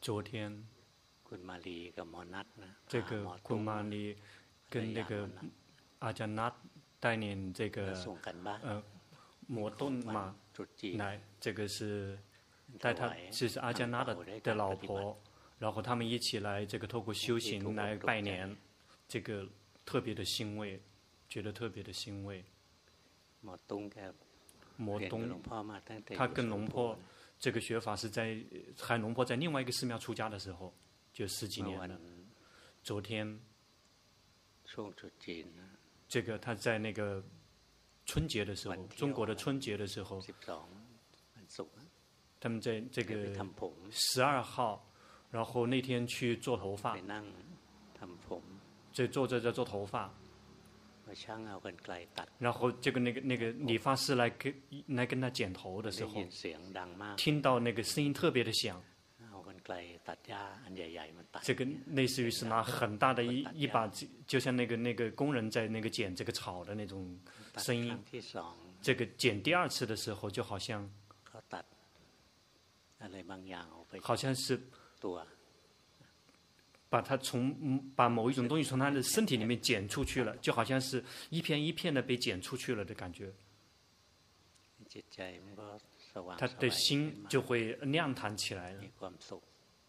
昨天，这个库玛丽跟那个阿加纳带领这个呃摩顿嘛来，这个是带他，这是阿加纳的的老婆，然后他们一起来这个透过修行来拜年，这个特别的欣慰，觉得特别的欣慰。摩东，他跟龙婆这个学法是在海龙坡在另外一个寺庙出家的时候，就十几年了。昨天，这个他在那个春节的时候，中国的春节的时候，他们在这个十二号，然后那天去做头发，在做在在做头发。然后这个那个那个理发师来跟来跟他剪头的时候，听到那个声音特别的响。这个类似于是拿很大的一一把，就像那个那个工人在那个剪这个草的那种声音。这个剪第二次的时候，就好像，好像是。把他从把某一种东西从他的身体里面剪出去了，就好像是一片一片的被剪出去了的感觉。他的心就会亮堂起来了，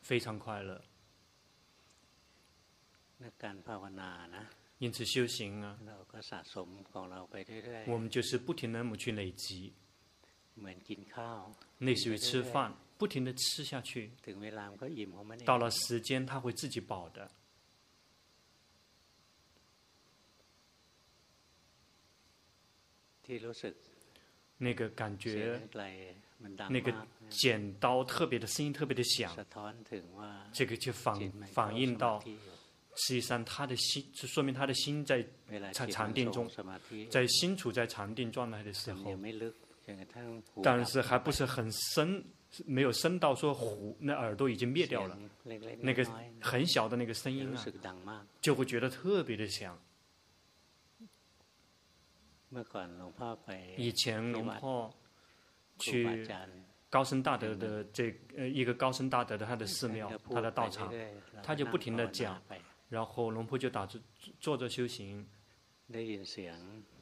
非常快乐。因此修行啊，我们就是不停的去累积，类似于吃饭。不停的吃下去，到了时间他会自己饱的。那个感觉，那个剪刀特别的声音特别的响，这个就反反映到，实际上他的心，就说明他的心在在禅定中，在心处在禅定状态的时候，但是还不是很深。没有声到说虎，那耳朵已经灭掉了，那个很小的那个声音啊，就会觉得特别的响。以前龙婆去高僧大德的这呃一个高僧大德的他的寺庙，他的道场，他就不停的讲，然后龙婆就打坐坐着修行，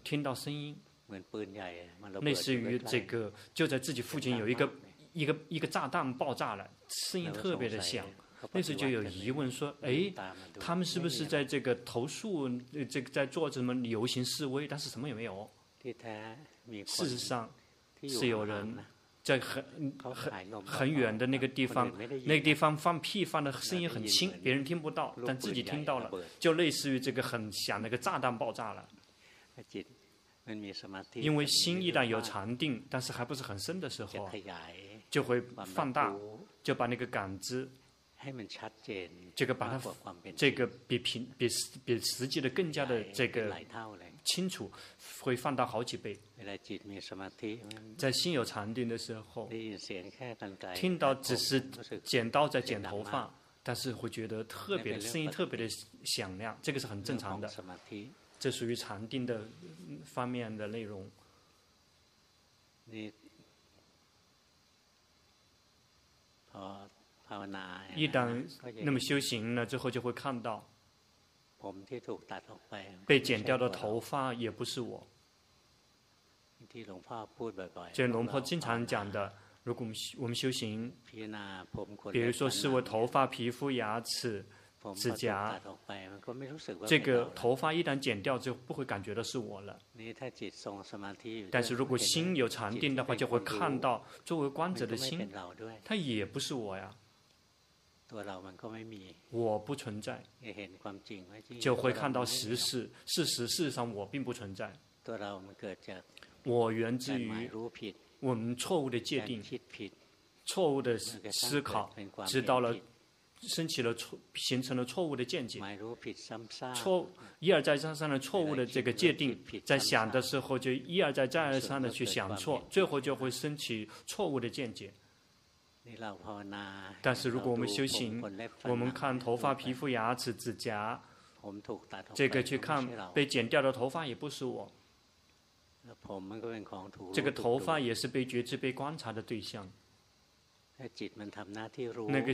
听到声音，类似于这个就在自己附近有一个。一个一个炸弹爆炸了，声音特别的响。那时就有疑问说：“哎，他们是不是在这个投诉？这个在做什么游行示威？但是什么也没有。事实上，是有人在很很很远的那个地方，那个地方放屁放的声音很轻，别人听不到，但自己听到了，就类似于这个很响那个炸弹爆炸了。因为心一旦有禅定，但是还不是很深的时候。”就会放大，就把那个感知，这个把它，这个比平比比实际的更加的这个清楚，会放大好几倍。在心有禅定的时候，听到只是剪刀在剪头发，但是会觉得特别的声音特别的响亮，这个是很正常的，这属于禅定的方面的内容。一旦那么修行了之后，就会看到被剪掉的头发也不是我。这龙婆经常讲的，如果我们我们修行，比如说是我头发、皮肤、牙齿、指甲，这个头发一旦剪掉，就不会感觉到是我了。但是如果心有禅定的话，就会看到作为观者的心，它也不是我呀。我不存在，就会看到实事。事实事实上我并不存在。我源自于我们错误的界定，错误的思考，知道了。升起了错，形成了错误的见解，错一而再再三的错误的这个界定，在想的时候就一而再再而三的去想错，最后就会升起错误的见解。但是如果我们修行，我们看头发、皮肤、牙齿、指甲，这个去看被剪掉的头发也不是我，这个头发也是被觉知、被观察的对象。那个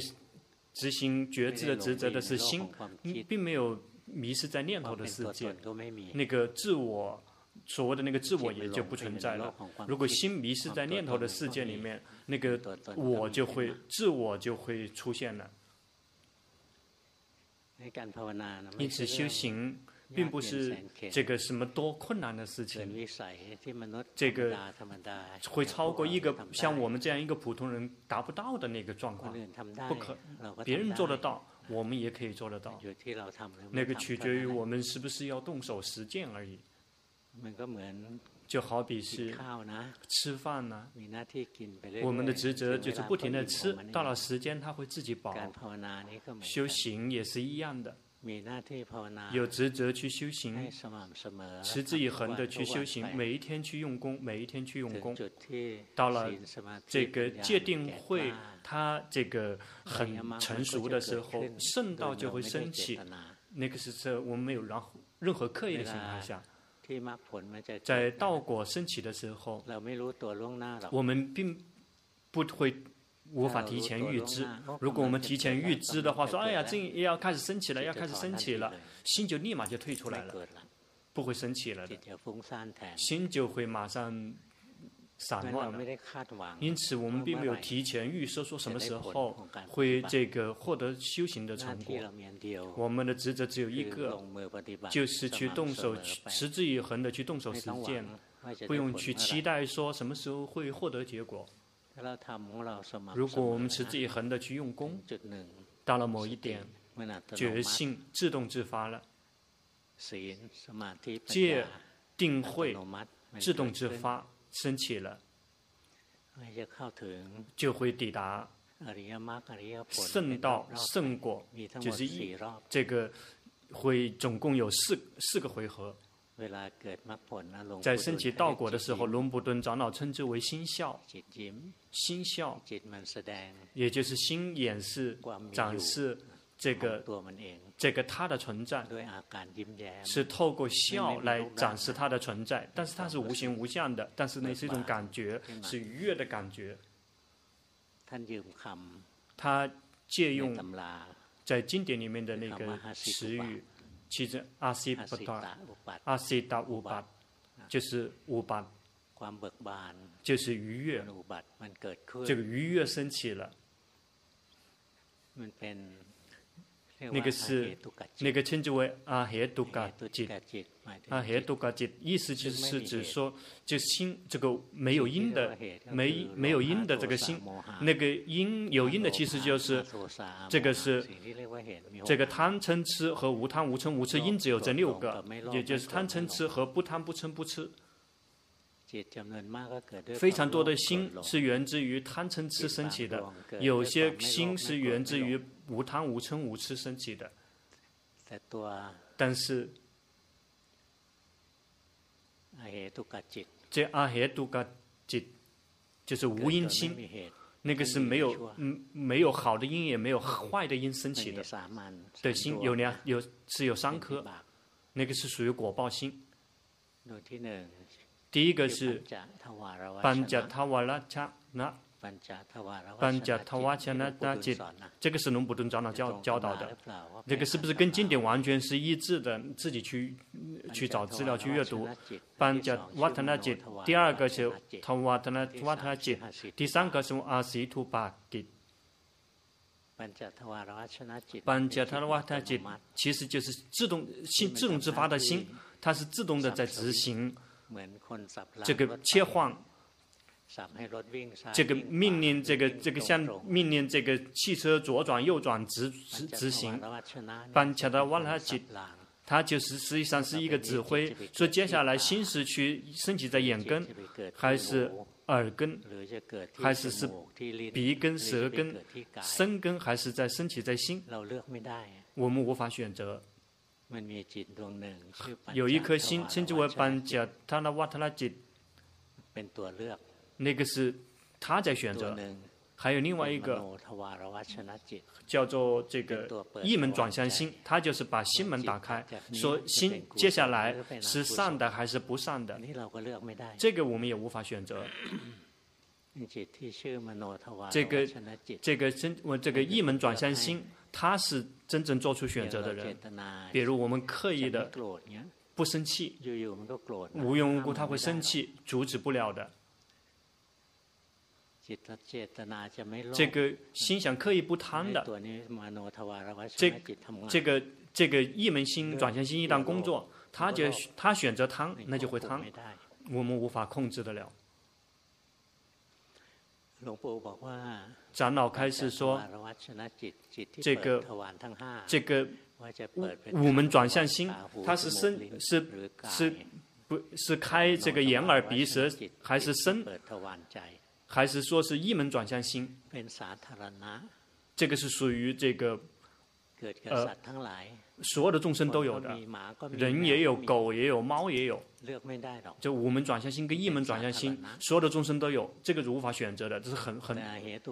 执行觉知的职责的是心，并没有迷失在念头的世界，那个自我。所谓的那个自我也就不存在了。如果心迷失在念头的世界里面，那个我就会自我就会出现了。因此修行并不是这个什么多困难的事情，这个会超过一个像我们这样一个普通人达不到的那个状况，不可，别人做得到，我们也可以做得到。那个取决于我们是不是要动手实践而已。就好比是吃饭呢，我们的职责就是不停的吃，到了时间他会自己饱。修行也是一样的，有职责去修行，持之以恒的去修行，每一天去用功，每一天去用功。到了这个界定会，他这个很成熟的时候，圣道就会升起。那个是在我们没有任何任何刻意的情况下。在道果升起的时候，我们并不会无法提前预知。如果我们提前预知的话，说哎呀，这也要开始升起了，要开始升起了，心就立马就退出来了，不会升起了的，心就会马上。散乱了，因此我们并没有提前预设说什么时候会这个获得修行的成果。我们的职责只有一个，就是去动手，持之以恒的去动手实践，不用去期待说什么时候会获得结果。如果我们持之以恒的去用功，到了某一点，觉性自动自发了，戒定慧自动自发。升起了，就会抵达圣道圣果，就是一这个会总共有四四个回合。在升起道果的时候，龙布顿长老称之为心笑，心笑，也就是心演示展示这个。这个他的存在。是透过笑来展示他的存在，但是它是无形无相的，但是那是一种感觉，是愉悦的感觉。他借用在经典里面的那个词语，其实阿西不达，阿西达乌巴，就是乌巴，就是愉悦，这个愉悦升起了。那个是那个称之为阿黑杜嘎吉，阿黑杜嘎吉，意思就是指说，就心这个没有因的，没没有因的这个心，那个因有因的，其实就是这个是这个贪嗔痴和无贪无嗔无痴因只有这六个，也就是贪嗔痴和不贪不嗔不痴。非常多的心是源自于贪嗔痴升起的，有些心是源自于无贪无嗔无痴升起的。但是，这阿嘿杜嘎吉就是无因心，那个是没有嗯没有好的因也没有坏的因升起的。的心有两有是有三颗，那个是属于果报心。第一个是班加塔瓦拉恰那，班加塔瓦切那那吉，这个是龙普顿长老教教导的，这个是不是跟经典完全是一致的？自己去去找资料去阅读。班加瓦特那吉，第二个是塔瓦特那瓦特那吉，第三个是阿西图巴吉。班加塔瓦特吉其实就是自动心自动自发的心，它是自动的在执行。这个切换，这个命令，这个这个像命令这个汽车左转右转直直直行。班恰达瓦拉吉，它就是实际上是一个指挥，说接下来心是去升起在眼根，还是耳根，还是是鼻根、舌根、身根，还是在升起在心？我们无法选择。有一颗心称之为班加塔那瓦特那吉，那个是他在选择，还有另外一个叫做这个一门转向心，他就是把心门打开，说心接下来是善的还是不善的，这个我们也无法选择。这个这个真我这个一门转向心，他是真正做出选择的人。比如我们刻意的不生气，无缘无故他会生气，阻止不了的。这个心想刻意不贪的，这这个这个一门心转向心一旦工作，他就他选择贪，那就会贪，我们无法控制得了。长老开始说，这个这个五门转向心，它是生是是不是开这个眼耳鼻舌，还是生，还是说是一门转向心？这个是属于这个呃。所有的众生都有的，人也有，狗也有，猫也有。就五门转向心跟一门转向心，所有的众生都有，这个是无法选择的，这是很很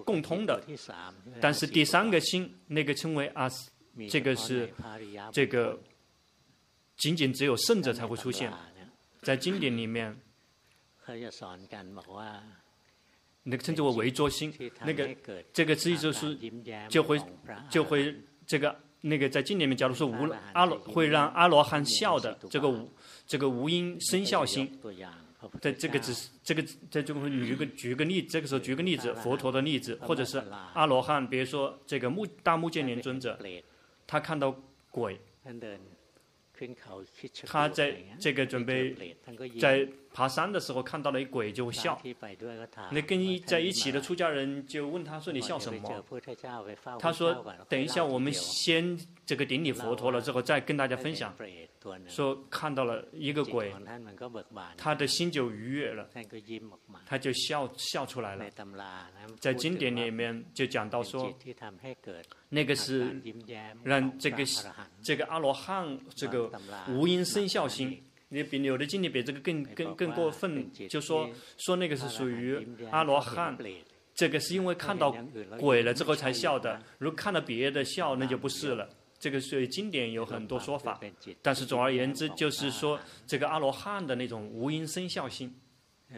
共通的。但是第三个心，那个称为阿斯，这个是这个仅仅只有圣者才会出现，在经典里面，那个称之为为作心，那个这个意思就是就会就会这个。那个在经典里面，假如说无阿罗会让阿罗汉笑的这个无这个无因生笑心，在这个只是这个在这个举个举个例，这个时候举个例子，佛陀的例子，或者是阿罗汉，比如说这个目大目犍连尊者，他看到鬼。他在这个准备在爬山的时候看到了一鬼就笑，那跟一在一起的出家人就问他说，你笑什么？他说，等一下我们先这个顶礼佛陀了之后再跟大家分享。说看到了一个鬼，他的心就愉悦了，他就笑笑出来了。在经典里面就讲到说，那个是让这个这个阿罗汉这个无因生笑心。你比有的经典比这个更更更过分，就说说那个是属于阿罗汉，这个是因为看到鬼了之后才笑的，如果看到别的笑，那就不是了。这个所以经典有很多说法，但是总而言之就是说，这个阿罗汉的那种无因生效性。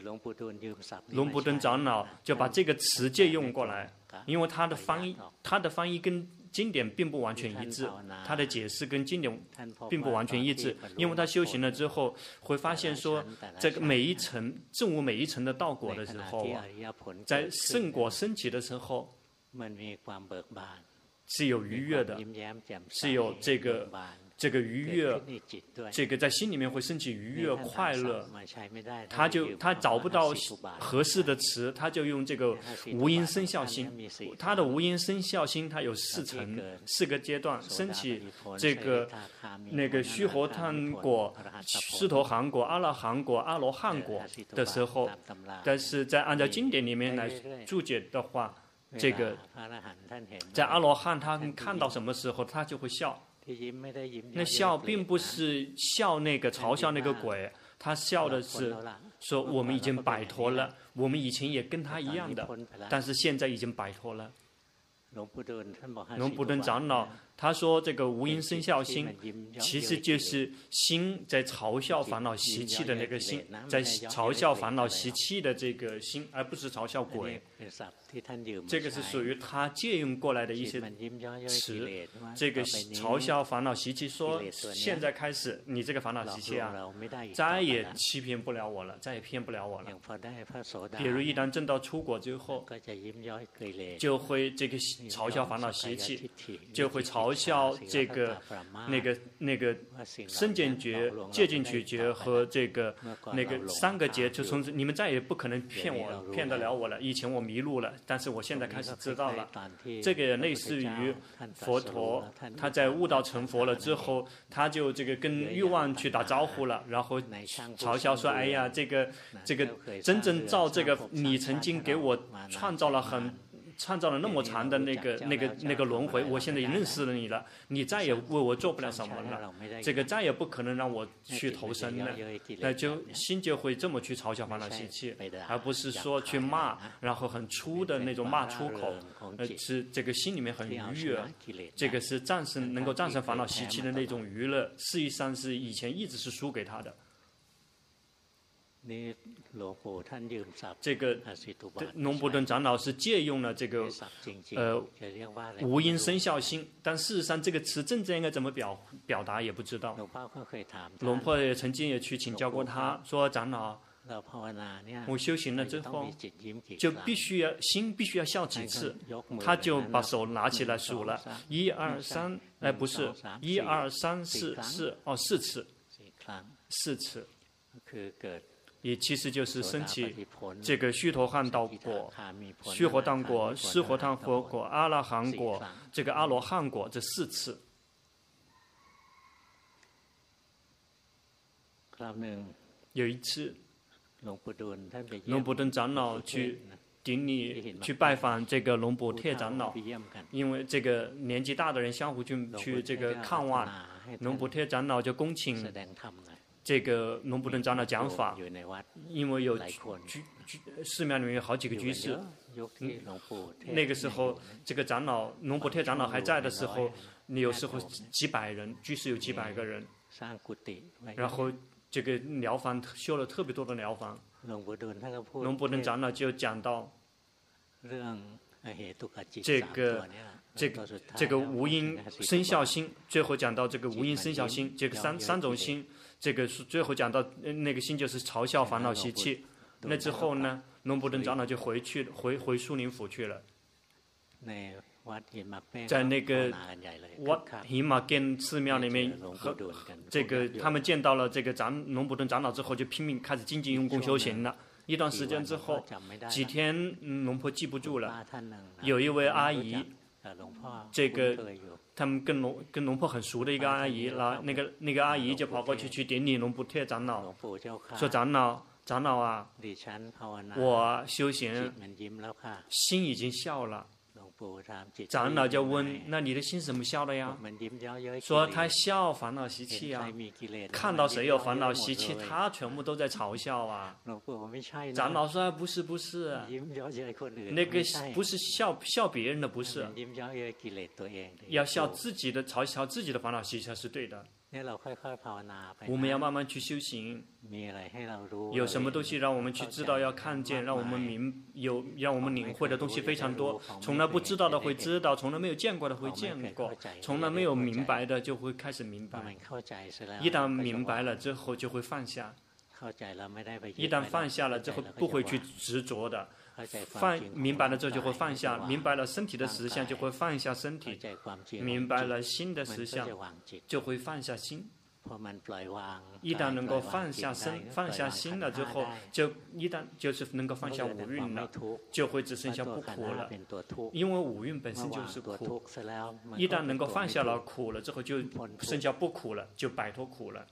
龙布顿长老就把这个词借用过来，因为他的翻译，他的翻译跟经典并不完全一致，他的解释跟经典并不完全一致，因为他修行了之后会发现说，这个每一层证悟每一层的道果的时候，在圣果升起的时候。是有愉悦的，是有这个这个愉悦，这个在心里面会升起愉悦快乐。他就他找不到合适的词，他就用这个无因生效心。他的无因生效心，他有四层四个阶段，升起这个那个须陀洹果、须陀洹果、阿罗汉果、阿罗汉果的时候，但是在按照经典里面来注解的话。这个在阿罗汉他看到什么时候他就会笑，那笑并不是笑那个嘲笑那个鬼，他笑的是说我们已经摆脱了，我们以前也跟他一样的，但是现在已经摆脱了。龙布顿长老他说：“这个无因生效心，其实就是心在嘲笑烦恼习气的那个心，在嘲笑烦恼习气的这个心，而不是嘲笑鬼。”这个是属于他借用过来的一些词。这个嘲笑烦恼习气，说现在开始，你这个烦恼习气啊，再也欺骗不了我了，再也骗不了我了。比如一旦证到初果之后，就会这个嘲笑烦恼习气，就会嘲笑这个那个那个身见觉、戒禁取觉和这个那个三个劫，就从此你们再也不可能骗我，骗得了我了。以前我迷路了。但是我现在开始知道了，这个类似于佛陀，他在悟道成佛了之后，他就这个跟欲望去打招呼了，然后嘲笑说：“哎呀，这个这个真正造这个，你曾经给我创造了很。”创造了那么长的那个、那个、那个轮回，我现在也认识了你了，你再也为我做不了什么了，这个再也不可能让我去投生了，那就心就会这么去嘲笑烦恼习气，而不是说去骂，然后很粗的那种骂出口，呃是这个心里面很愉悦，这个是战胜能够战胜烦恼习气的那种娱乐，事实际上是以前一直是输给他的。这个龙伯顿长老是借用了这个呃无因生效心，但事实上这个词真正应该怎么表表达也不知道。龙婆也曾经也去请教过他，说长老，我修行了之后就必须要心必须要笑几次，他就把手拿起来数了，一二三，哎不是，一二三四四，哦四次，四次。也其实就是升起这个须陀汉道果、须陀洹果、斯陀洹佛果、阿拉含果，这个阿罗汉果这四次。有一次，龙布顿长老去顶礼去拜访这个龙布铁长老，因为这个年纪大的人相互去去这个看望，龙布铁长老就恭请。这个龙布顿长老讲法，因为有居居寺庙里面有好几个居士，嗯，那个时候这个长老龙布特长老还在的时候，你有时候几百人居士有几百个人，然后这个疗房修了特别多的疗房，龙布顿长老就讲到这个这个这个无因生效心，最后讲到这个无因生效心，这个三三种心。这个是最后讲到那个心就是嘲笑烦恼习气，那之后呢，龙伯顿长老就回去回回苏林府去了，在那个瓦希玛根寺庙里面和这个他们见到了这个长龙伯顿长老之后，就拼命开始精进用功修行了。一段时间之后，几天龙婆记不住了，有一位阿姨，这个。他们跟龙跟龙婆很熟的一个阿姨，然后那个那个阿姨就跑过去去顶礼龙婆贴长老，说长老长老啊，我修行心已经笑了。长老就问：“那你的心怎么笑的呀？”说他笑烦恼习气啊，看到谁有烦恼习气，他全部都在嘲笑啊。长老说：“不是不是，那个不是笑笑别人的，不是，要笑自己的，嘲笑自己的烦恼习气才是对的。”我们要慢慢去修行，有什么东西让我们去知道，要看见，让我们明有让我们领会的东西非常多。从来不知道的会知道，从来没有见过的会见过，从来没有明白的就会开始明白。一旦明白了之后，就会放下。一旦放下了之后，不会去执着的。放明白了之后就会放下，明白了身体的实相就会放下身体，明白了心的实相就会放下心。一旦能够放下身、放下心了之后，就一旦就是能够放下五蕴了，就会只剩下不苦了。因为五蕴本身就是苦，一旦能够放下了苦了之后，就剩下不苦了，就摆脱苦了。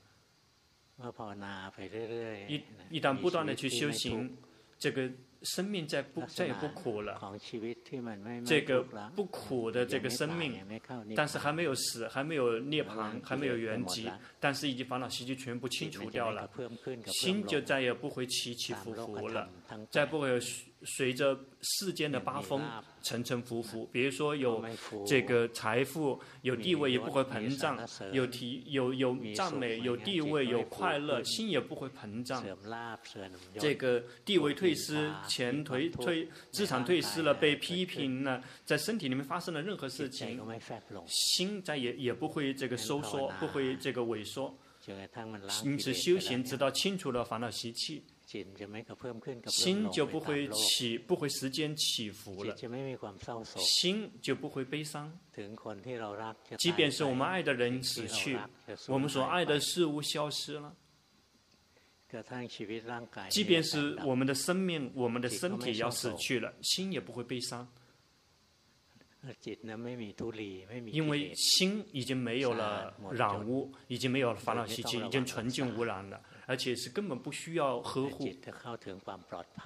一一旦不断的去修行，这个。生命再不再也不苦了，这个不苦的这个生命，但是还没有死，还没有涅槃，还没有圆寂，但是已经烦恼习气全部清除掉了，心就再也不会起起伏伏了，再不会有。随着世间的八风沉沉浮浮，比如说有这个财富、有地位也不会膨胀，有提有有赞美、有地位、有快乐，心也不会膨胀。这个地位退失、钱退退、资产退失了，被批评了，在身体里面发生了任何事情，心再也也不会这个收缩，不会这个萎缩。因此修行直到清除了烦恼习气。心就不会起，不会时间起伏了。心就不会悲伤。即便是我们爱的人死去，我们所爱的事物消失了。即便是我们的生命、我们的身体要死去了，心也不会悲伤。因为心已经没有了染污，已经没有了烦恼习气，已经纯净无染了。而且是根本不需要呵护，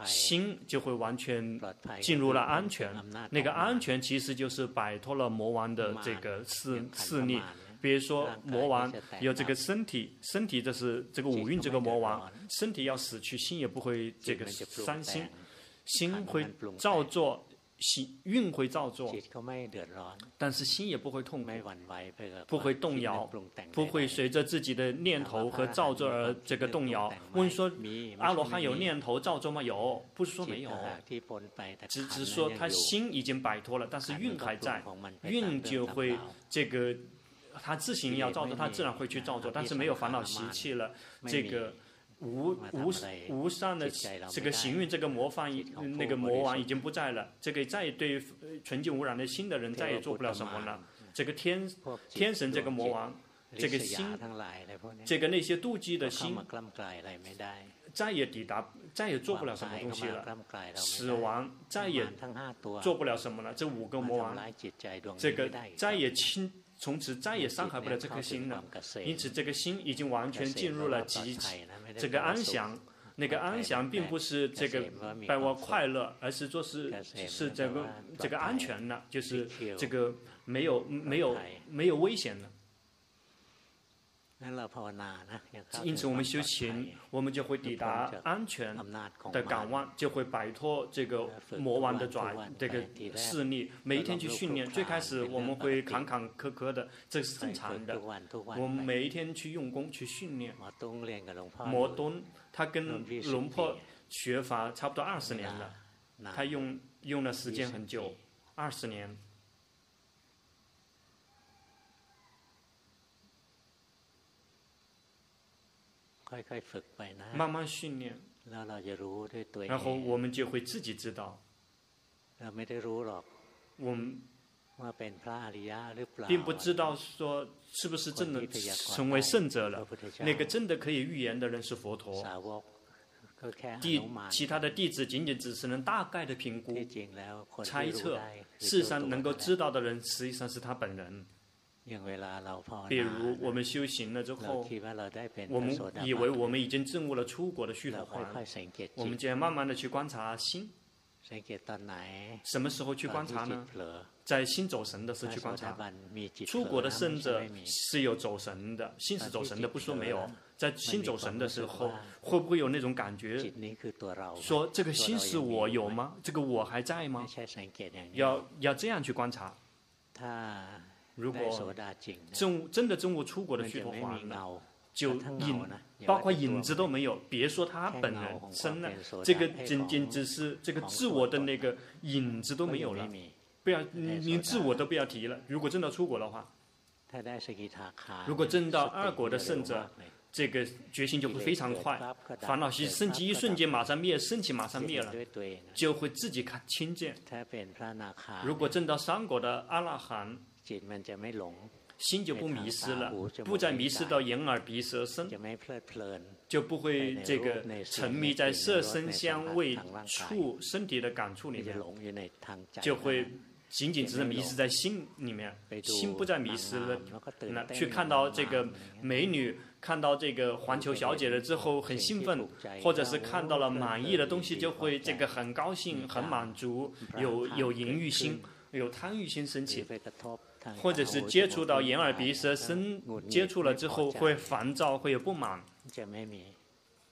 心就会完全进入了安全。那个安全其实就是摆脱了魔王的这个势势力。比如说魔王有这个身体，身体这是这个五蕴这个魔王，身体要死去，心也不会这个伤心，心会照做心运会造作，但是心也不会痛苦，不会动摇，不会随着自己的念头和造作而这个动摇。问说阿罗汉有念头造作吗？有，不是说没有，只是说他心已经摆脱了，但是运还在，运就会这个他自行要造作，他自然会去造作，但是没有烦恼习气了，这个。无无无上的这个行运，这个魔方，那个魔王已经不在了。这个再也对纯净无染的心的人再也做不了什么了。这个天天神这个魔王，这个心，这个那些妒忌的心，再也抵达，再也做不了什么东西了。死亡再也做不了什么了。这五个魔王，这个再也轻。从此再也伤害不了这颗心了，因此这个心已经完全进入了极这个安详。那个安详并不是这个带我快乐，而是说是是这个这个安全的，就是这个没有没有没有危险的。因此，我们修行，我们就会抵达安全的港湾，就会摆脱这个魔王的爪，这个势力。每一天去训练，最开始我们会坎坎坷坷的，这是正常的。我们每一天去用功去训练。摩东他跟龙婆学法差不多二十年了，他用用的时间很久，二十年。慢慢训练，然后我们就会自己知道。我们并不知道说是不是真的成为圣者了。那个真的可以预言的人是佛陀。弟其他的弟子仅仅只是能大概的评估、猜测。事实上，能够知道的人实际上是他本人。比如我们修行了之后，我们以为我们已经证悟了出国的虚陀洹，我们就要慢慢的去观察心。什么时候去观察呢？在心走神的时候去观察。出国的圣者是有走神的，心是走神的，不说没有。在心走神的时候，会不会有那种感觉？说这个心是我有吗？这个我还在吗？要要这样去观察。如果真真的证悟出国的虚陀洹了，就影包括影子都没有，别说他本人身了，这个仅仅只是这个自我的那个影子都没有了，不要连自我都不要提了。如果真的出国的话，如果证到二果的圣者，这个决心就会非常快，烦恼心升起一瞬间马上灭，升起马上灭了，就会自己看清见。如果证到三果的阿那含。心就不迷失了，不再迷失到眼耳鼻舌身，就不会这个沉迷在色身香味触身体的感触里面，就会仅仅只是迷失在心里面，心不再迷失了。那去看到这个美女，看到这个环球小姐了之后很兴奋，或者是看到了满意的东西就会这个很高兴、很满足，有有淫欲心、有贪欲心升起。或者是接触到眼耳鼻舌身，接触了之后会烦躁，会有不满，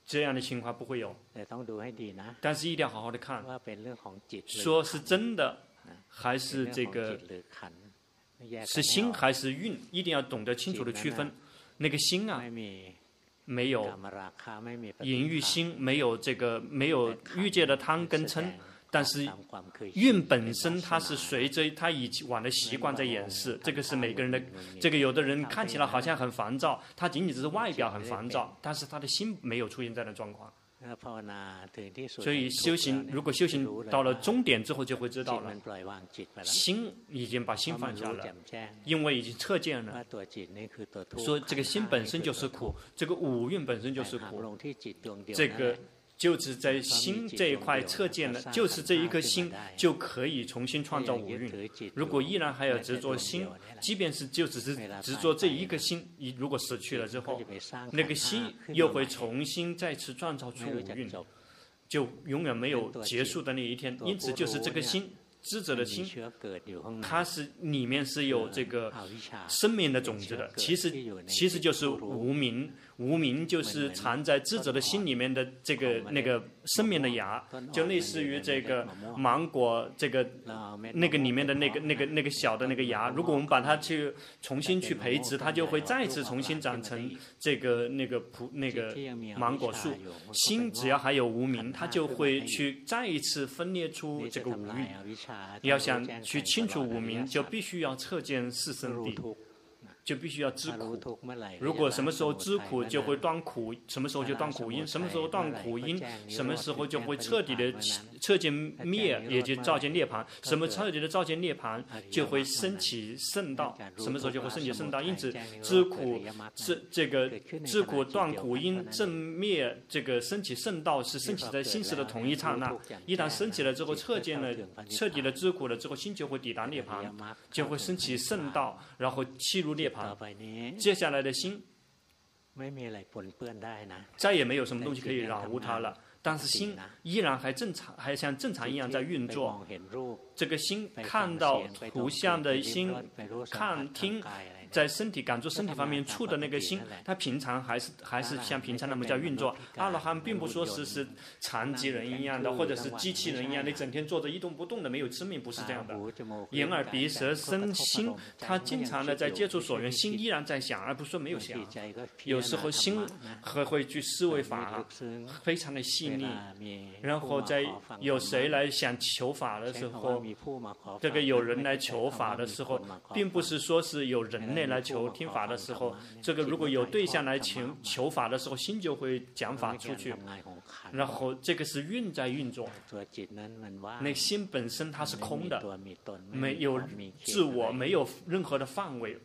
这样的情况不会有。但是一定要好好的看，说是真的还是这个是心还是运，一定要懂得清楚的区分。那个心啊，没有淫欲心，没有这个没有欲界的贪跟嗔。但是运本身，它是随着他以往的习惯在演示。这个是每个人的，这个有的人看起来好像很烦躁，他仅仅只是外表很烦躁，但是他的心没有出现这样的状况。所以修行，如果修行到了终点之后，就会知道了，心已经把心放下了，因为已经彻见了，说这个心本身就是苦，这个五蕴本身就是苦，这个。就是在心这一块测见了，就是这一颗心就可以重新创造五蕴。如果依然还有执着心，即便是就只是执着这一个心，一如果死去了之后，那个心又会重新再次创造出五蕴，就永远没有结束的那一天。因此，就是这个心。智者的心，它是里面是有这个生命的种子的。其实其实就是无明，无名就是藏在智者的心里面的这个那个生命的芽，就类似于这个芒果这个那个里面的那个那个那个小的那个芽。如果我们把它去重新去培植，它就会再次重新长成这个那个葡那个芒果树。心只要还有无名，它就会去再一次分裂出这个无欲。你要想去清除无名，就必须要彻见四圣谛。就必须要知苦。如果什么时候知苦，就会断苦；什么时候就断苦因；什么时候断苦因，什么时候就会彻底的彻见灭，也就照见涅槃。什么彻底的照见涅槃，就会升起圣道。什么时候就会升起圣道？因此，知苦这这个知苦断苦因正灭，这个升起圣道是升起在心识的同一刹那。一旦升起了之后，彻见了彻底的知苦了之后，心就会抵达涅槃，就会升起圣道，然后契入涅槃。接下来的心，再也没有什么东西可以染污它了。但是心依然还正常，还像正常一样在运作。这个心看到图像的心，看听。在身体感触身体方面触的那个心，他平常还是还是像平常那么叫运作。阿罗汉并不说是是残疾人一样的，或者是机器人一样，你整天坐着一动不动的没有生命，不是这样的。眼耳鼻舌身心，他经常的在接触所缘，心依然在想，而不是说没有想。有时候心还会去思维法，非常的细腻。然后在有谁来想求法的时候，这个有人来求法的时候，并不是说是有人。来求听法的时候，这个如果有对象来求求法的时候，心就会讲法出去，然后这个是运在运作。那心本身它是空的，没有自我，没有任何的范围。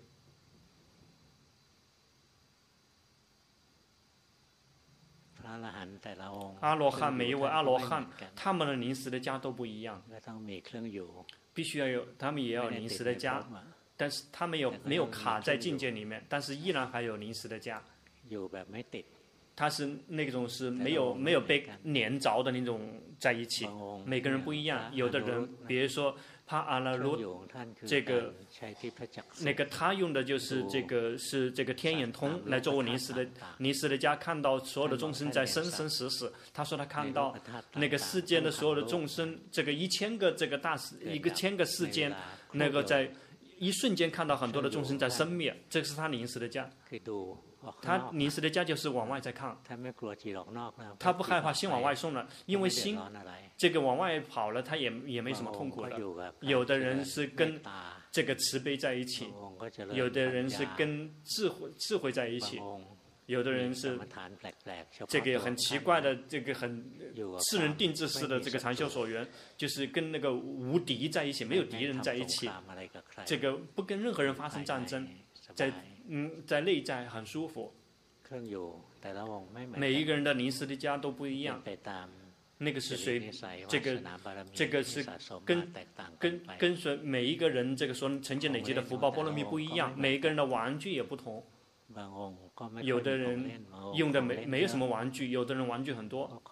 阿罗汉每一位阿罗汉，他们的临时的家都不一样，必须要有，他们也要临时的家。但是他没有没有卡在境界里面，但是依然还有临时的家。他是那种是没有没有被黏着的那种在一起。每个人不一样，有的人比如说帕阿拉鲁，这个那个他用的就是这个是这个天眼通来作为临时的临时的家，看到所有的众生在生生死死。他说他看到那个世间的所有的众生，这个一千个这个大世一个千个世间，那个在。一瞬间看到很多的众生在生灭，这是他临时的家。他临时的家就是往外在看，他不害怕心往外送了，因为心这个往外跑了，他也也没什么痛苦了。有的人是跟这个慈悲在一起，有的人是跟智慧智慧在一起。有的人是这个很奇怪的，这个很私人定制式的这个长修所缘，就是跟那个无敌在一起，没有敌人在一起，这个不跟任何人发生战争，在嗯在内在很舒服。每一个人的临时的家都不一样，那个是谁？这个这个是跟跟跟随每一个人这个所曾经累积的福报波罗蜜不一样，每一个人的玩具也不同。有的人用的没没有什么玩具，有的人玩具很多。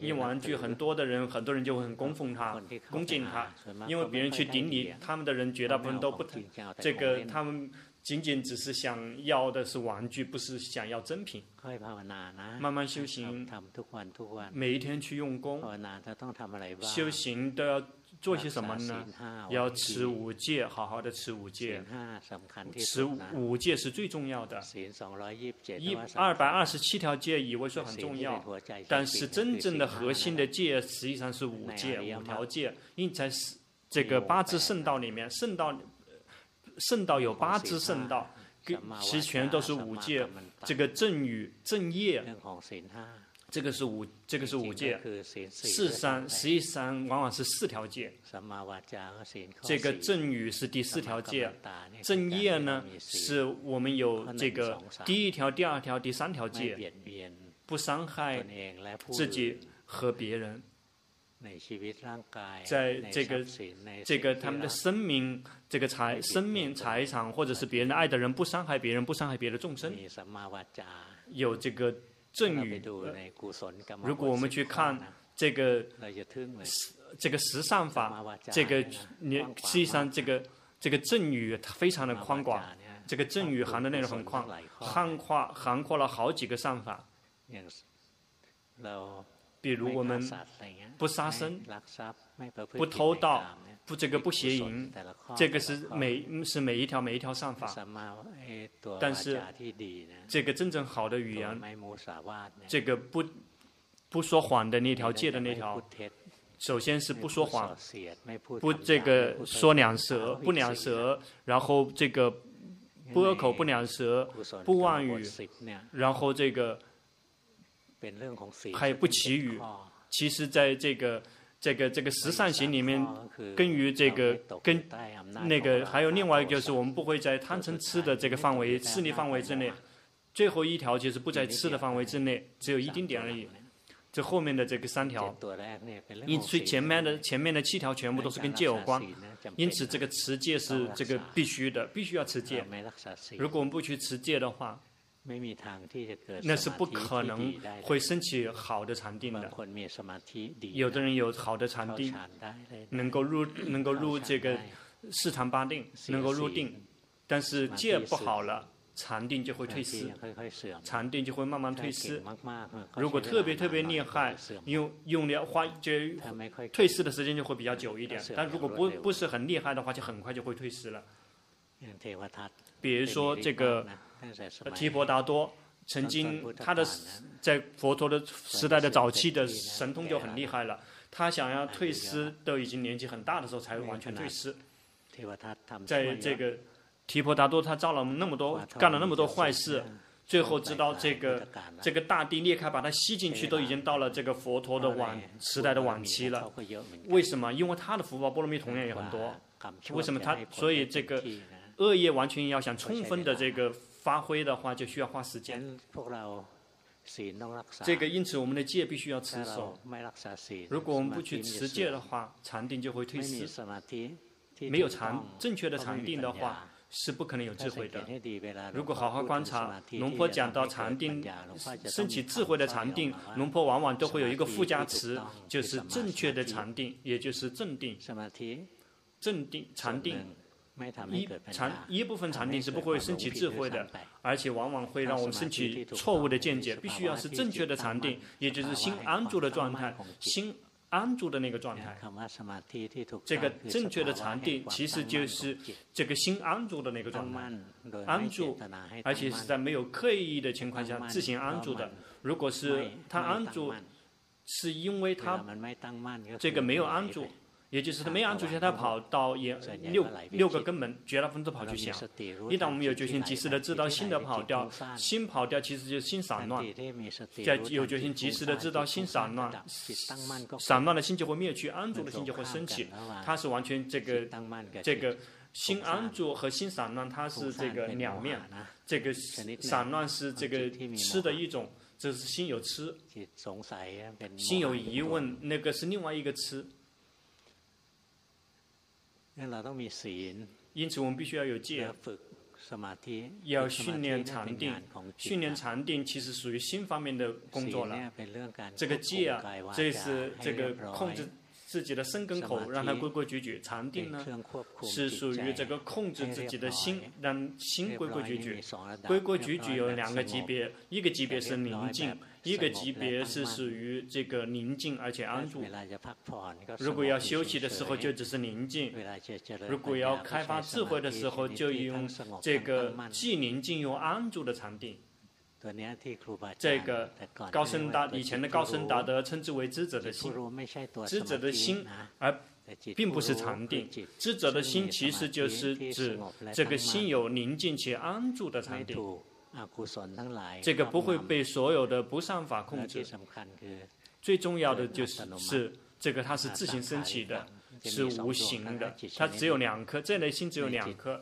用玩具很多的人，很多人就会很供奉他，恭敬他，因为别人去顶礼，他们的人绝大部分都不这个，他们仅仅只是想要的是玩具，不是想要真品。慢慢修行，每一天去用功，修行都要。做些什么呢？要持五戒，好好的持五戒。持五戒是最重要的。一二百二十七条戒以为说很重要，但是真正的核心的戒实际上是五戒，五条戒。因为在这个八支圣道里面，圣道圣道有八支圣道，其实全都是五戒。这个正语正业。这个是五，这个是五戒。事实上，实际上往往是四条戒。这个正语是第四条戒，正业呢，是我们有这个第一条、第二条、第三条戒，不伤害自己和别人。在这个这个他们的生命、这个财、生命财产，或者是别人爱的人，不伤害别人，不伤害别的众生，有这个。正语，如果我们去看这个这个十善法，这个你实际上这个这个正语它非常的宽广，这个正语含的内容很宽，涵括涵括了好几个善法。比如我们不杀生、不偷盗、不这个不邪淫，这个是每是每一条每一条善法。但是这个真正好的语言，这个不不说谎的那条戒的那条，首先是不说谎，不这个说两舌，不两舌，然后这个不恶口不两舌，不妄语，然后这个还有不其余。其实在这个这个这个十善行里面，跟于这个跟那个还有另外一个就是我们不会在贪嗔痴的这个范围、势力范围之内。最后一条就是不在吃的范围之内，只有一丁点而已。这后面的这个三条，因此前面的前面的七条全部都是跟戒有关，因此这个持戒是这个必须的，必须要持戒。如果我们不去持戒的话，那是不可能会升起好的禅定的。有的人有好的禅定，能够入能够入这个四禅八定，能够入定，但是戒不好了。禅定就会退失，禅定就会慢慢退失。如果特别特别厉害，用用了花就退失的时间就会比较久一点。但如果不不是很厉害的话，就很快就会退失了。比如说这个提婆达多，曾经他的在佛陀的时代的早期的神通就很厉害了。他想要退失，都已经年纪很大的时候才会完全退失。在这个。提婆达多他造了那么多，干了那么多坏事，最后知道这个这个大地裂开，把他吸进去，都已经到了这个佛陀的晚时代的晚期了。为什么？因为他的福报波罗蜜同样也很多。为什么他？所以这个恶业完全要想充分的这个发挥的话，就需要花时间。这个因此我们的戒必须要持守。如果我们不去持戒的话，禅定就会退失。没有禅正确的禅定的话。是不可能有智慧的。如果好好观察，龙婆讲到禅定，升起智慧的禅定，龙婆往往都会有一个附加词，就是正确的禅定，也就是正定。正定禅定一禅一部分禅定是不会升起智慧的，而且往往会让我们升起错误的见解。必须要是正确的禅定，也就是心安住的状态，心。安住的那个状态，这个正确的禅定其实就是这个心安住的那个状态，安住，而且是在没有刻意的情况下自行安住的。如果是他安住，是因为他这个没有安住。也就是他没安住下，他跑到也六六个根本，绝大部分都跑去想。一旦我们有决心及时的知道新的跑掉，新跑掉其实就是心散乱。在有决心及时的知道心散乱，散乱的心就会灭去，安住的心就会升起。它是完全这个这个心安住和心散乱，它是这个两面。这个散乱是这个痴的一种，这是心有痴，心有疑问，那个是另外一个痴。因此，我们必须要有戒，要训练禅定。训练禅定其实属于心方面的工作了。这个戒啊，这是这个控制。自己的生根口，让它规规矩矩；禅定呢，是属于这个控制自己的心，让心规规矩矩。规规矩矩有两个级别，一个级别是宁静，一个级别是属于这个宁静而且安住。如果要休息的时候，就只是宁静；如果要开发智慧的时候，就用这个既宁静又安住的禅定。这个高僧达以前的高僧达德称之为知者的心，知者的心，而并不是禅定。知者的心其实就是指这个心有宁静且安住的禅定。这个不会被所有的不善法控制。最重要的就是是这个它是自行升起的。是无形的，它只有两颗，这类心只有两颗，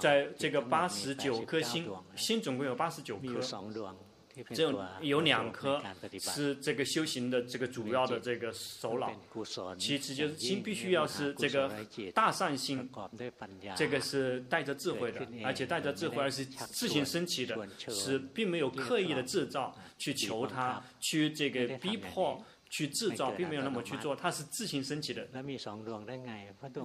在这个八十九颗心，心总共有八十九颗，只有有两颗是这个修行的这个主要的这个首脑，其次就是心必须要是这个大善心，这个是带着智慧的，而且带着智慧而是自行升起的，是并没有刻意的制造去求它，去这个逼迫。去制造，并没有那么去做，它是自行升起的。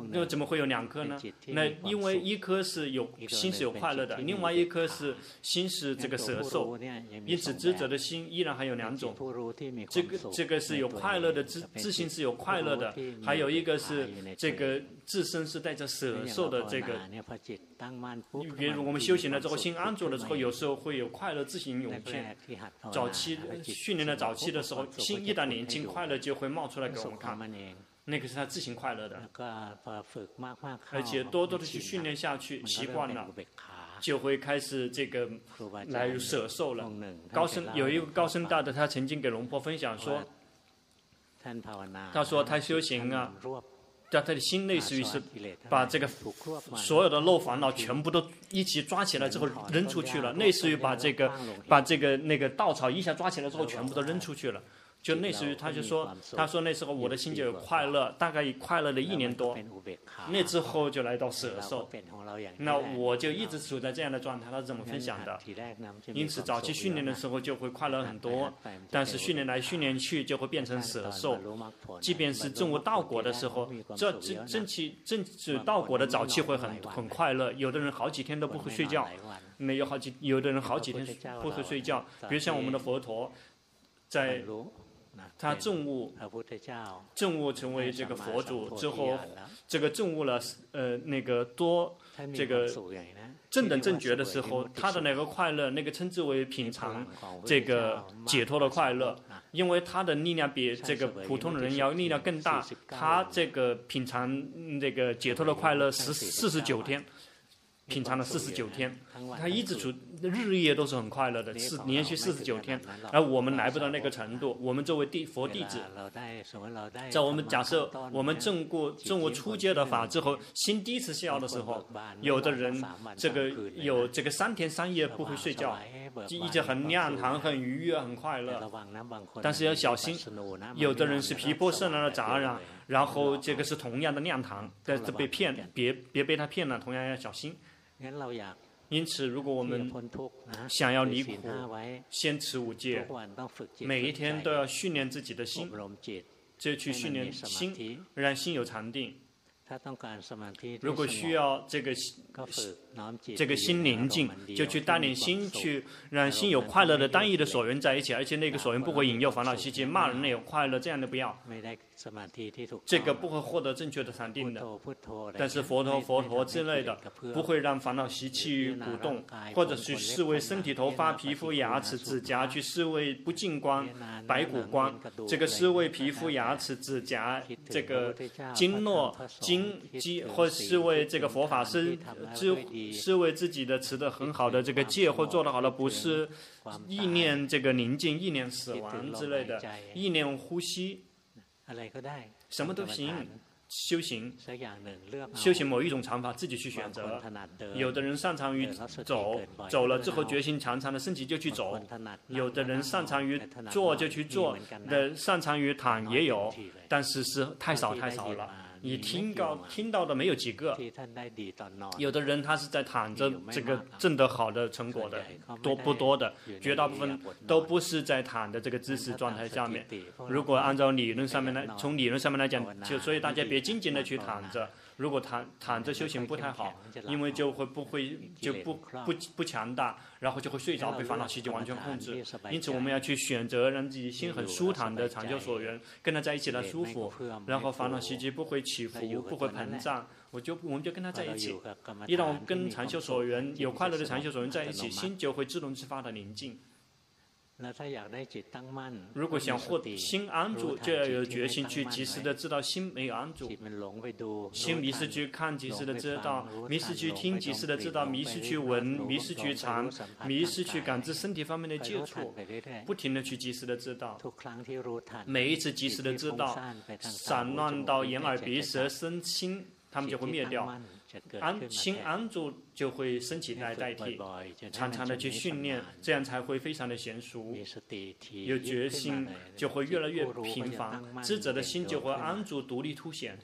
那怎么会有两颗呢？那因为一颗是有心是有快乐的，另外一颗是心是这个舍受，因此知者的心依然还有两种。这个这个是有快乐的自自信是有快乐的，还有一个是这个自身是带着舍受的这个。比如我们修行了之后，心安住了之后，有时候会有快乐自行涌现。早期训练的早期的时候，心一旦宁静，快乐就会冒出来给我们看。那个是他自行快乐的。而且多多的去训练下去，习惯了，就会开始这个来舍受了。高僧有一个高僧大德，他曾经给龙婆分享说，他说他修行啊。在他的心类似于是把这个所有的漏烦恼全部都一起抓起来之后扔出去了，类似于把这个把这个那个稻草一下抓起来之后全部都扔出去了。就类似于，他就说，他说那时候我的心就有快乐，大概快乐了一年多，那之后就来到舍受，那我就一直处在这样的状态。他是怎么分享的，因此早期训练的时候就会快乐很多，但是训练来训练去就会变成舍受。即便是证悟道果的时候，这正正期正是道果的早期会很很快乐，有的人好几天都不会睡觉，没有好几有的人好几天不会睡觉，比如像我们的佛陀，在。他证悟，证悟成为这个佛祖之后，这个证悟了，呃，那个多这个正等正觉的时候，他的那个快乐，那个称之为品尝这个解脱的快乐，因为他的力量比这个普通的人要力量更大，他这个品尝这个解脱的快乐十四十九天。品尝了四十九天，他一直处日夜都是很快乐的，四连续四十九天。而我们来不到那个程度，我们作为地佛弟子，在我们假设我们证过证过初阶的法之后，心第一次消的时候，有的人这个有这个三天三夜不会睡觉，就一直很亮堂、很愉悦、很快乐。但是要小心，有的人是皮肤受了杂染，然后这个是同样的亮堂，但是被骗，别别被他骗了，同样要小心。因此，如果我们想要离苦，先持五戒，每一天都要训练自己的心，就去训练心，让心有禅定。如果需要这个这个心宁静，就去带领心去让心有快乐的单一的所缘在一起，而且那个所缘不会引诱烦恼习气，骂人也有快乐，这样的不要。这个不会获得正确的禅定的。但是佛陀、佛陀之类的，不会让烦恼习气鼓动，或者去视为身体、头发、皮肤、牙齿、指甲，去视为不净光、白骨光。这个视为皮肤、牙齿、指甲，这个经络、经肌，或视为这个佛法是，是为自己的持的很好的这个戒，或做得好的，不是意念这个宁静、意念死亡之类的，意念呼吸。什么都行，修行，修行某一种长法，自己去选择。有的人擅长于走，走了之后决心强长的身体就去走；有的人擅长于坐就去坐，的擅长于躺也有，但是是太少太少了。你听到听到的没有几个，有的人他是在躺着这个挣得好的成果的，多不多的，绝大部分都不是在躺的这个姿势状态下面。如果按照理论上面来，从理论上面来讲，就所以大家别静静的去躺着。如果躺躺着修行不太好，因为就会不会就不不不强大，然后就会睡着，被烦恼习气完全控制。因此我们要去选择让自己心很舒坦的长久所缘，跟他在一起来舒服，然后烦恼习气不会起伏，不会膨胀，我就我们就跟他在一起。一旦我们跟长久所缘有快乐的长久所缘在一起，心就会自动自发的宁静。如果想获得心安住，就要有决心去及时的知道心没有安住。心迷失去看，及时的知道；迷失去听，及时的知道；迷失去闻，迷失去尝，迷失去感知身体方面的接触，不停的去及时的知道。每一次及时的知道，散乱到眼耳鼻舌身心，他们就会灭掉。安心安住就会升起来代替，常常的去训练，这样才会非常的娴熟。有决心就会越来越频繁，智者的心就会安住独立凸显。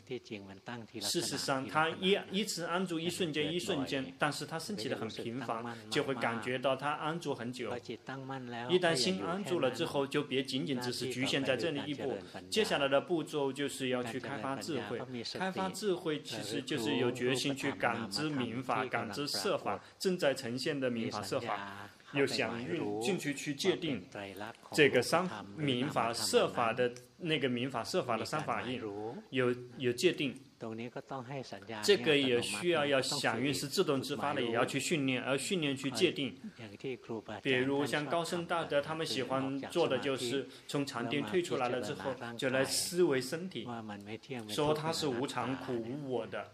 事实上，他一一次安住一瞬间一瞬间，但是他升起的很频繁，就会感觉到他安住很久。一旦心安住了之后，就别仅仅只是局限在这里一步。接下来的步骤就是要去开发智慧，开发智慧其实就是有决心去感知明法，感知色法正在呈现的民法设法，有响应进去去界定这个三民法设法的那个民法设法的三法印，有有界定。这个也需要要响应是自动自发的，也要去训练，而训练去界定。比如像高僧大德，他们喜欢做的就是从禅定退出来了之后，就来思维身体，说它是无常、苦、无我的。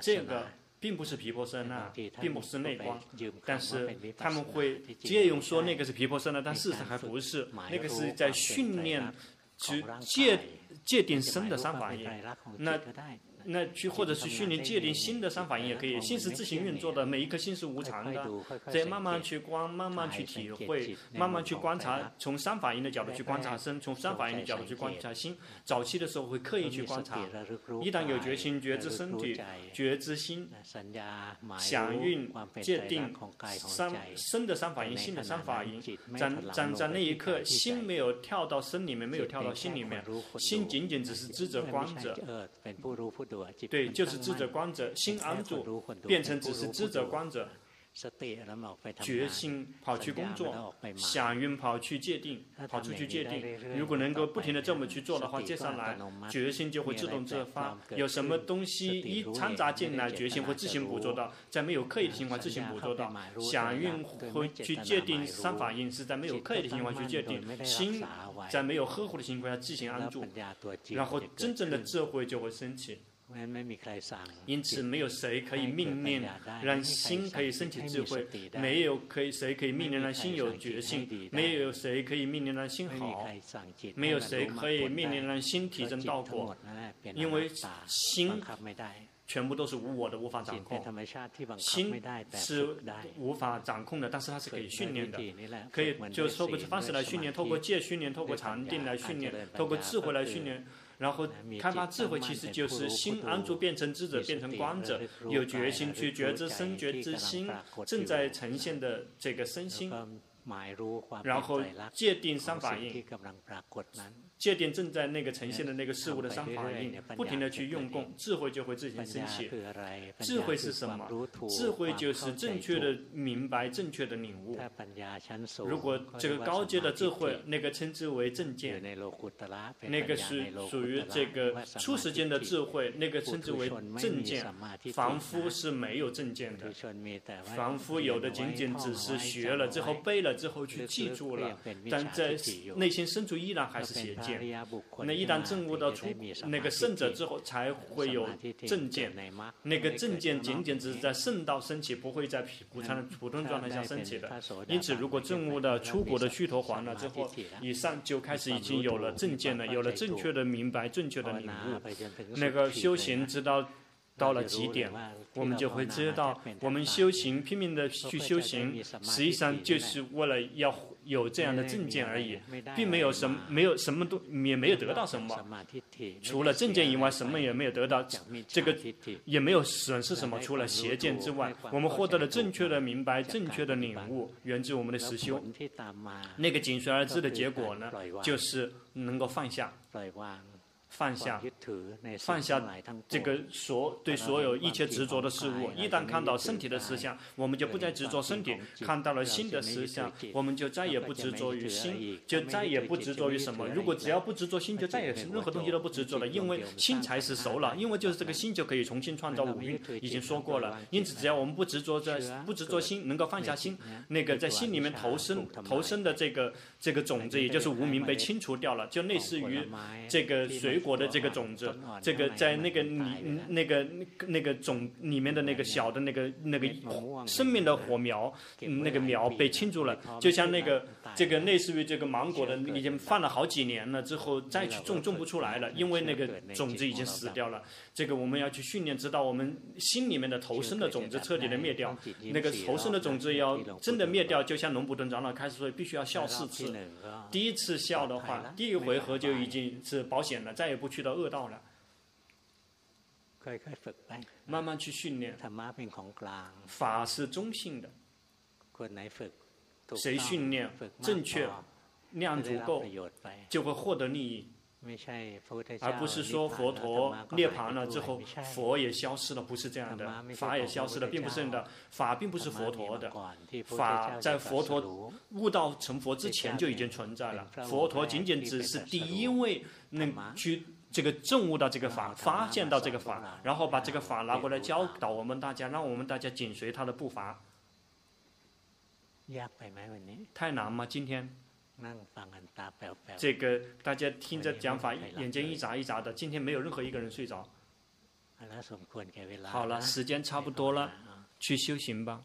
这个并不是皮婆舍那，并不是内光，但是他们会借用说那个是皮婆舍那，但事实上还不是，那个是在训练去界。界定身的三法印，那那去或者是训练界定新的三法印也可以。心是自行运作的，每一颗心是无常的。再慢慢去观，慢慢去体会，慢慢去观察，从三法印的角度去观察身，从三法印的角度去观察心。早期的时候会刻意去观察，一旦有决心觉知身体、觉知心、响应、界定三身的三法印、心的三法印，站站在那一刻，心没有跳到身里面，没有跳到心里面，心仅仅只是知者观者。对，就是智者观者，心安住，变成只是智者观者。决心跑去工作，想运跑去界定，跑出去界定。如果能够不停的这么去做的话，接下来决心就会自动自发。有什么东西一掺杂进来，决心会自行捕捉到，在没有刻意的情况自行捕捉到。想运会去界定三法印，是在没有刻意的情况去界定。心在没有呵护的情况下自行安住，然后真正的智慧就会升起。因此，没有谁可以命令让心可以升起智慧，没有可以谁可以命令让心有决心，没有谁可以命令让心好，没有谁可以命令让心提升道果，因为心全部都是无我的，无法掌控。心是无法掌控的，但是它是可以训练的，可以就透过这方式来训练，透过戒训练，透过禅定来训练，透过智慧来训练。然后开发智慧，其实就是心安住，变成智者，变成观者，有决心去觉知生、觉之心正在呈现的这个身心，然后界定三法印。界定正在那个呈现的那个事物的三法印，不停的去用功，智慧就会自行升起。智慧是什么？智慧就是正确的明白，正确的领悟。如果这个高阶的智慧，那个称之为正见，那个是属于这个初时间的智慧，那个称之为正见。凡夫是没有正见的，凡夫有的仅仅只是学了之后背了之后去记住了，但在内心深处依然还是邪见。那一旦证悟到出那个圣者之后，才会有正见。那个正见仅仅只是在圣道升起，不会在普常普通状态下升起的。因此，如果证悟到初果的须陀洹了之后，以上就开始已经有了正见了，有了正确的明白、正确的领悟。那个修行直到到了极点，我们就会知道，我们修行拼命的去修行，实际上就是为了要。有这样的证件而已，并没有什么，没有什么都也没有得到什么，除了证件以外，什么也没有得到。这个也没有损失什么，除了邪见之外，我们获得了正确的明白、正确的领悟，源自我们的实修。那个紧随而至的结果呢，就是能够放下。放下，放下这个所对所有一切执着的事物。一旦看到身体的实相，我们就不再执着身体；看到了心的实相，我们就再也不执着于心，就再也不执着于什么。如果只要不执着心，就再也任何东西都不执着了，因为心才是熟了。因为就是这个心就可以重新创造五蕴，已经说过了。因此，只要我们不执着在不执着心，能够放下心，那个在心里面投身投身的这个这个种子，也就是无名被清除掉了，就类似于这个水。果的这个种子，这个在那个里那个那个种里面的那个小的那个那个生命的火苗，那个苗被清除了，就像那个这个类似于这个芒果的，已经放了好几年了之后再去种种不出来了，因为那个种子已经死掉了。这个我们要去训练，直到我们心里面的投生的种子彻底的灭掉，那个投生的种子要真的灭掉，就像龙普顿长老开始说，必须要笑四次。第一次笑的话，第一回合就已经是保险了，再也不去到恶道了。慢慢去训练。法是中性的。谁训练正确，量足够，就会获得利益。而不是说佛陀涅槃了之后，佛也消失了，不是这样的，法也消失了，并不是这样的，法并不是佛陀的，法在佛陀悟道成佛之前就已经存在了，佛陀仅仅只是第一位能去这个证悟到这个法，发现到这个法，然后把这个法拿过来教导我们大家，让我们大家紧随他的步伐。太难吗？今天？这个大家听着讲法，眼睛一眨一眨的。今天没有任何一个人睡着。好了，时间差不多了，去修行吧。